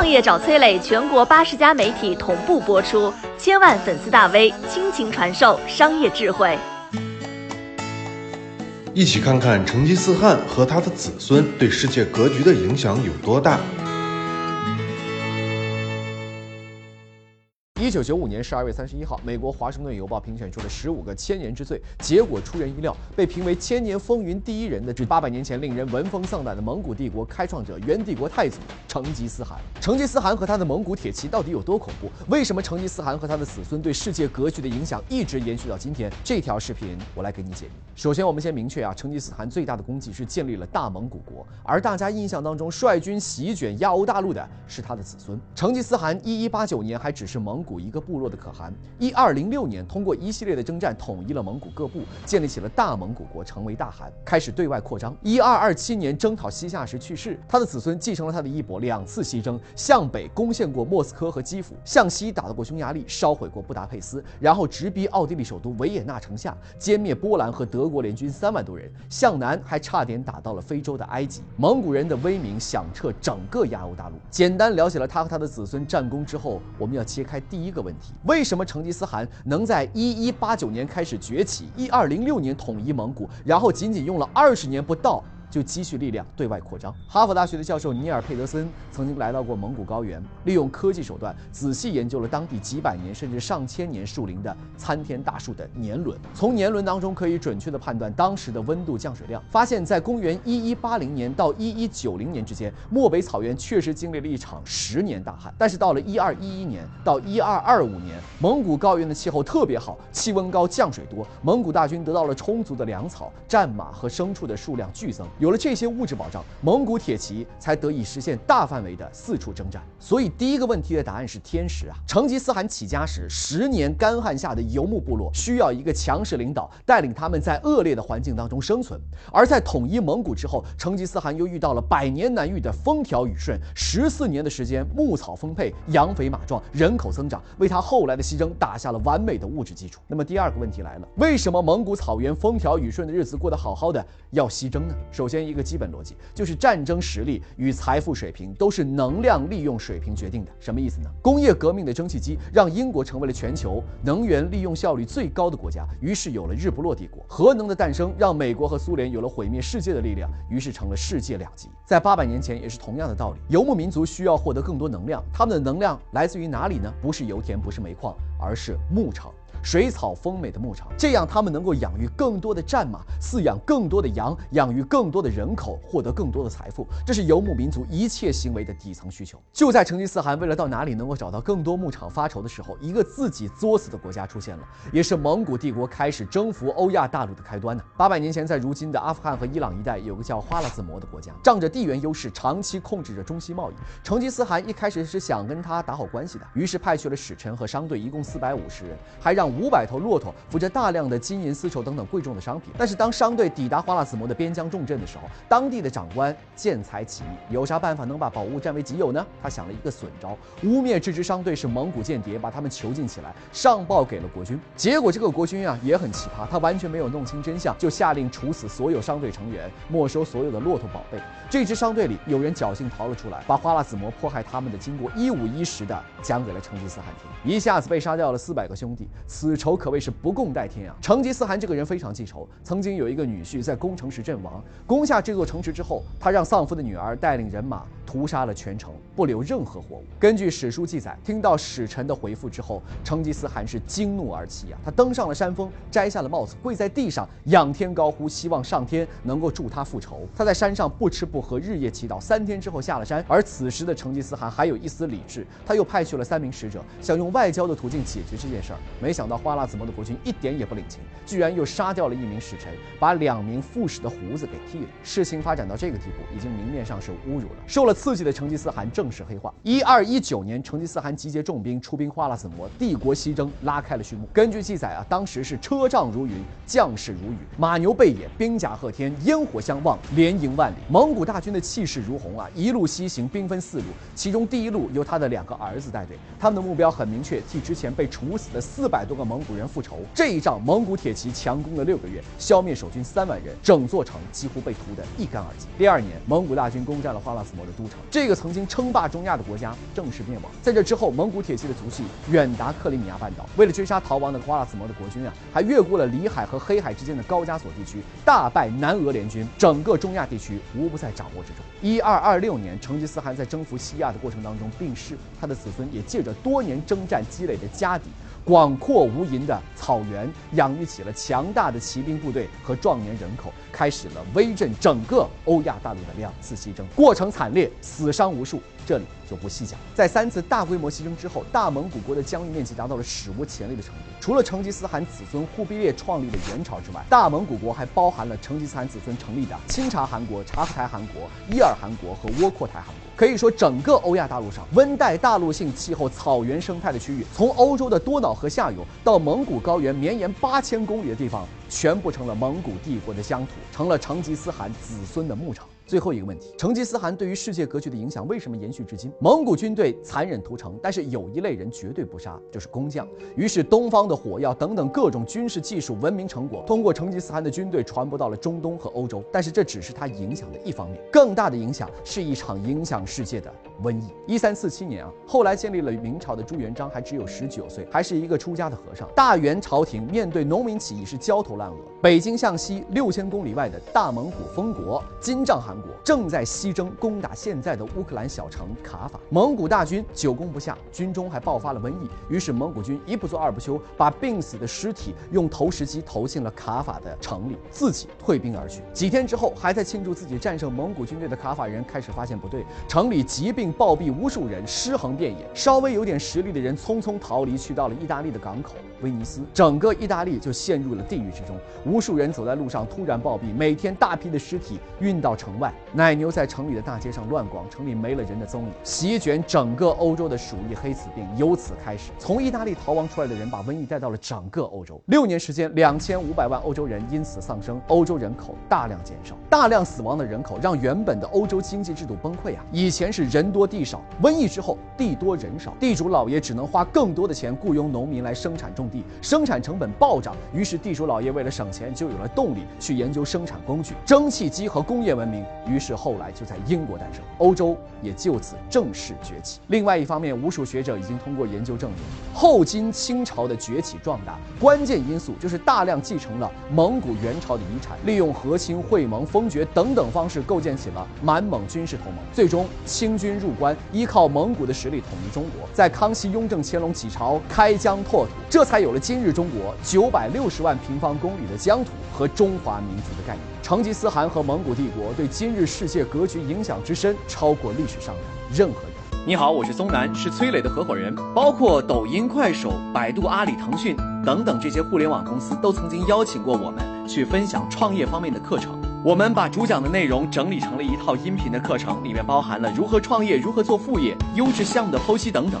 创业找崔磊，全国八十家媒体同步播出，千万粉丝大 V 倾情传授商业智慧。一起看看成吉思汗和他的子孙对世界格局的影响有多大。一九九五年十二月三十一号，美国《华盛顿邮报》评选出了十五个千年之最，结果出人意料，被评为千年风云第一人的，是八百年前令人闻风丧胆的蒙古帝国开创者元帝国太祖成吉思汗。成吉思汗和他的蒙古铁骑到底有多恐怖？为什么成吉思汗和他的子孙对世界格局的影响一直延续到今天？这条视频我来给你解密。首先，我们先明确啊，成吉思汗最大的功绩是建立了大蒙古国，而大家印象当中率军席卷亚欧大陆的是他的子孙。成吉思汗一一八九年还只是蒙古古一个部落的可汗，一二零六年通过一系列的征战统一了蒙古各部，建立起了大蒙古国，成为大汗，开始对外扩张。一二二七年征讨西夏时去世，他的子孙继承了他的衣钵，两次西征，向北攻陷过莫斯科和基辅，向西打到过匈牙利，烧毁过布达佩斯，然后直逼奥地利首都维也纳城下，歼灭波兰和德国联军三万多人，向南还差点打到了非洲的埃及。蒙古人的威名响彻整个亚欧大陆。简单了解了他和他的子孙战功之后，我们要揭开第第一个问题。为什么成吉思汗能在一一八九年开始崛起，一二零六年统一蒙古，然后仅仅用了二十年不到？就积蓄力量对外扩张。哈佛大学的教授尼尔·佩德森曾经来到过蒙古高原，利用科技手段仔细研究了当地几百年甚至上千年树林的参天大树的年轮。从年轮当中可以准确地判断当时的温度降水量，发现，在公元一一八零年到一一九零年之间，漠北草原确实经历了一场十年大旱。但是到了一二一一年到一二二五年，蒙古高原的气候特别好，气温高，降水多，蒙古大军得到了充足的粮草、战马和牲畜的数量剧增。有了这些物质保障，蒙古铁骑才得以实现大范围的四处征战。所以，第一个问题的答案是天时啊！成吉思汗起家时，十年干旱下的游牧部落需要一个强势领导带领他们在恶劣的环境当中生存；而在统一蒙古之后，成吉思汗又遇到了百年难遇的风调雨顺，十四年的时间，牧草丰沛，羊肥马壮，人口增长，为他后来的西征打下了完美的物质基础。那么，第二个问题来了：为什么蒙古草原风调雨顺的日子过得好好的，要西征呢？首先，一个基本逻辑就是战争实力与财富水平都是能量利用水平决定的。什么意思呢？工业革命的蒸汽机让英国成为了全球能源利用效率最高的国家，于是有了日不落帝国。核能的诞生让美国和苏联有了毁灭世界的力量，于是成了世界两极。在八百年前也是同样的道理，游牧民族需要获得更多能量，他们的能量来自于哪里呢？不是油田，不是煤矿，而是牧场。水草丰美的牧场，这样他们能够养育更多的战马，饲养更多的羊，养育更多的人口，获得更多的财富。这是游牧民族一切行为的底层需求。就在成吉思汗为了到哪里能够找到更多牧场发愁的时候，一个自己作死的国家出现了，也是蒙古帝国开始征服欧亚大陆的开端呢。八百年前，在如今的阿富汗和伊朗一带，有个叫花剌子模的国家，仗着地缘优势，长期控制着中西贸易。成吉思汗一开始是想跟他打好关系的，于是派去了使臣和商队，一共四百五十人，还让。五百头骆驼扶着大量的金银丝绸等等贵重的商品，但是当商队抵达花剌子模的边疆重镇的时候，当地的长官见财起意，有啥办法能把宝物占为己有呢？他想了一个损招，污蔑这支商队是蒙古间谍，把他们囚禁起来，上报给了国君。结果这个国君啊也很奇葩，他完全没有弄清真相，就下令处死所有商队成员，没收所有的骆驼宝贝。这支商队里有人侥幸逃了出来，把花剌子模迫害他们的经过一五一十的讲给了成吉思汗听，一下子被杀掉了四百个兄弟。此仇可谓是不共戴天啊！成吉思汗这个人非常记仇，曾经有一个女婿在攻城时阵亡，攻下这座城池之后，他让丧夫的女儿带领人马屠杀了全城，不留任何活物。根据史书记载，听到使臣的回复之后，成吉思汗是惊怒而泣啊！他登上了山峰，摘下了帽子，跪在地上仰天高呼，希望上天能够助他复仇。他在山上不吃不喝，日夜祈祷，三天之后下了山。而此时的成吉思汗还有一丝理智，他又派去了三名使者，想用外交的途径解决这件事儿，没想到花剌子模的国君一点也不领情，居然又杀掉了一名使臣，把两名副使的胡子给剃了。事情发展到这个地步，已经明面上是侮辱了。受了刺激的成吉思汗正式黑化。一二一九年，成吉思汗集结重兵出兵花剌子模，帝国西征拉开了序幕。根据记载啊，当时是车仗如云，将士如雨，马牛背野，兵甲贺天，烟火相望，连营万里。蒙古大军的气势如虹啊，一路西行，兵分四路，其中第一路由他的两个儿子带队，他们的目标很明确，替之前被处死的四百多。个蒙古人复仇。这一仗，蒙古铁骑强攻了六个月，消灭守军三万人，整座城几乎被屠得一干二净。第二年，蒙古大军攻占了花剌子模的都这个曾经称霸中亚的国家正式灭亡。在这之后，蒙古铁骑的足迹远达克里米亚半岛。为了追杀逃亡的花剌子模的国军啊，还越过了里海和黑海之间的高加索地区，大败南俄联军，整个中亚地区无不在掌握之中。一二二六年，成吉思汗在征服西亚的过程当中病逝，他的子孙也借着多年征战积累的家底。广阔无垠的草原，养育起了强大的骑兵部队和壮年人口，开始了威震整个欧亚大陆的两次西征，过程惨烈，死伤无数。这里就不细讲。在三次大规模西征之后，大蒙古国的疆域面积达到了史无前例的程度。除了成吉思汗子孙忽必烈创立的元朝之外，大蒙古国还包含了成吉思汗子孙成立的钦察汗国、察合台汗国、伊尔汗国和窝阔台汗国。可以说，整个欧亚大陆上温带大陆性气候、草原生态的区域，从欧洲的多瑙河下游到蒙古高原绵延八千公里的地方，全部成了蒙古帝国的疆土，成了成吉思汗子孙的牧场。最后一个问题，成吉思汗对于世界格局的影响为什么延续至今？蒙古军队残忍屠城，但是有一类人绝对不杀，就是工匠。于是东方的火药等等各种军事技术、文明成果，通过成吉思汗的军队传播到了中东和欧洲。但是这只是他影响的一方面，更大的影响是一场影响世界的瘟疫。一三四七年啊，后来建立了明朝的朱元璋还只有十九岁，还是一个出家的和尚。大元朝廷面对农民起义是焦头烂额。北京向西六千公里外的大蒙古封国金帐汗。正在西征攻打现在的乌克兰小城卡法，蒙古大军久攻不下，军中还爆发了瘟疫。于是蒙古军一不做二不休，把病死的尸体用投石机投进了卡法的城里，自己退兵而去。几天之后，还在庆祝自己战胜蒙古军队的卡法人开始发现不对，城里疾病暴毙无数人，尸横遍野。稍微有点实力的人匆匆逃离，去到了意大利的港口威尼斯，整个意大利就陷入了地狱之中。无数人走在路上突然暴毙，每天大批的尸体运到城外。奶牛在城里的大街上乱逛，城里没了人的踪影，席卷整个欧洲的鼠疫黑死病由此开始。从意大利逃亡出来的人把瘟疫带到了整个欧洲。六年时间，两千五百万欧洲人因此丧生，欧洲人口大量减少，大量死亡的人口让原本的欧洲经济制度崩溃啊！以前是人多地少，瘟疫之后地多人少，地主老爷只能花更多的钱雇佣农民来生产种地，生产成本暴涨，于是地主老爷为了省钱，就有了动力去研究生产工具，蒸汽机和工业文明。于是后来就在英国诞生，欧洲也就此正式崛起。另外一方面，无数学者已经通过研究证明，后金清朝的崛起壮大，关键因素就是大量继承了蒙古元朝的遗产，利用和亲会盟、封爵等等方式构建起了满蒙军事同盟。最终，清军入关，依靠蒙古的实力统一中国，在康熙、雍正、乾隆几朝开疆拓土，这才才有了今日中国九百六十万平方公里的疆土和中华民族的概念。成吉思汗和蒙古帝国对今日世界格局影响之深，超过历史上的任何人。你好，我是松南，是崔磊的合伙人。包括抖音、快手、百度、阿里、腾讯等等这些互联网公司，都曾经邀请过我们去分享创业方面的课程。我们把主讲的内容整理成了一套音频的课程，里面包含了如何创业、如何做副业、优质项目的剖析等等，